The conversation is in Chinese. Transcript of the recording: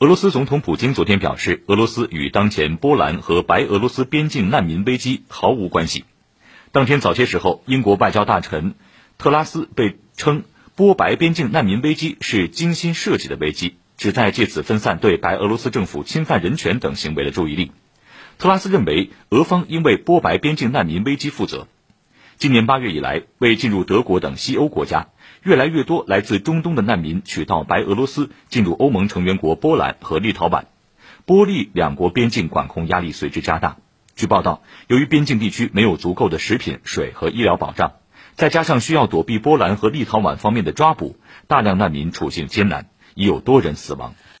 俄罗斯总统普京昨天表示，俄罗斯与当前波兰和白俄罗斯边境难民危机毫无关系。当天早些时候，英国外交大臣特拉斯被称波白边境难民危机是精心设计的危机，旨在借此分散对白俄罗斯政府侵犯人权等行为的注意力。特拉斯认为，俄方应为波白边境难民危机负责。今年八月以来，为进入德国等西欧国家，越来越多来自中东的难民取道白俄罗斯进入欧盟成员国波兰和立陶宛，波利两国边境管控压力随之加大。据报道，由于边境地区没有足够的食品、水和医疗保障，再加上需要躲避波兰和立陶宛方面的抓捕，大量难民处境艰难，已有多人死亡。